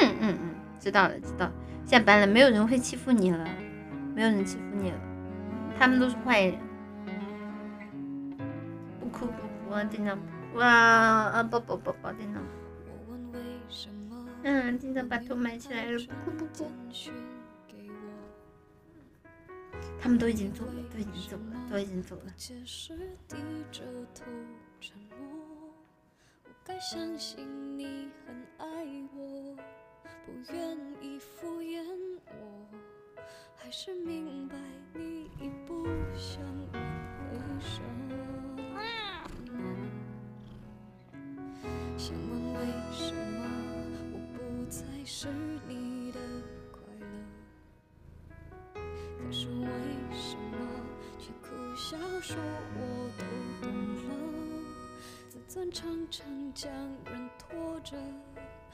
嗯嗯嗯，知道了知道了，下班了，没有人会欺负你了，没有人欺负你了，他们都是坏人。不哭不哭啊，经常不哭啊啊宝宝宝宝经常。嗯，经常把头埋起来了，不哭不哭。他们都已经走了，都已经走了，都已经走了。该相信你很爱我，不愿意敷衍我，还是明白你已不想挽回手。想问为什么我不再是你的快乐？可是为什么却苦笑说我都懂了？自尊常常将人拖着，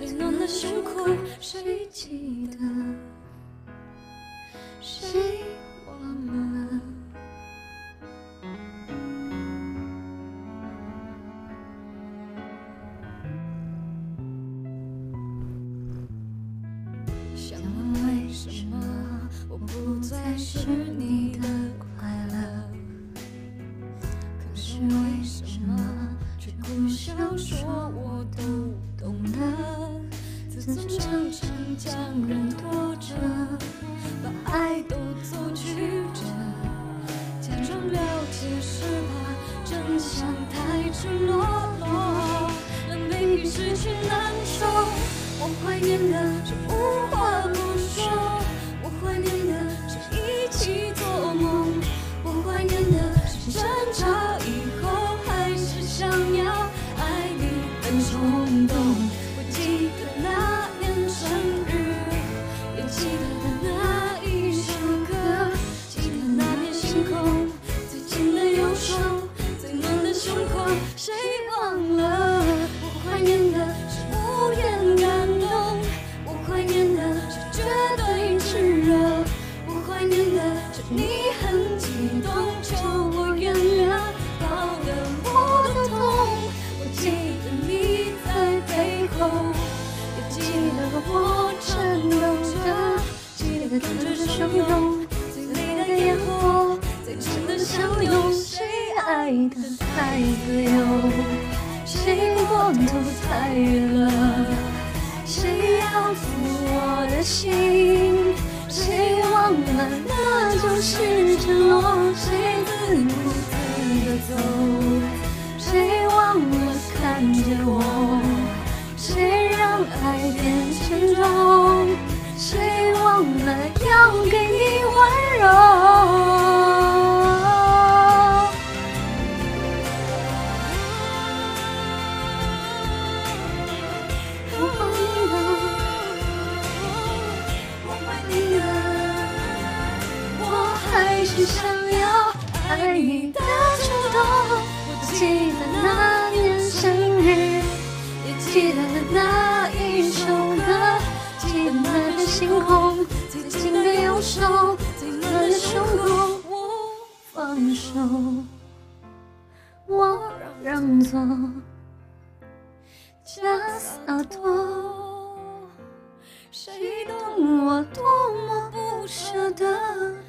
最暖的胸口，谁记得？谁忘了？想问为什么我不再是你的快乐？可是为什么却苦笑说我都懂了？自尊常常将人拖着，把爱都走曲折，假装了解是怕真相太赤裸裸，让 baby 失去难受。你很激动，求我原谅，抱了我的痛。我记得你在背后，也记得我颤抖着，记得看着汹涌，最美的烟火，最真的相拥。谁爱的太自由，谁过头太热了？谁要负我的心？是承诺？谁自顾自的走？谁忘了看着我？谁让爱变沉重？谁忘了要给你温柔？你的冲动我记得那年生日也记得那一首歌记得那片星空最紧的右手最暖的胸口我放手我让座假洒脱谁懂我多么不舍得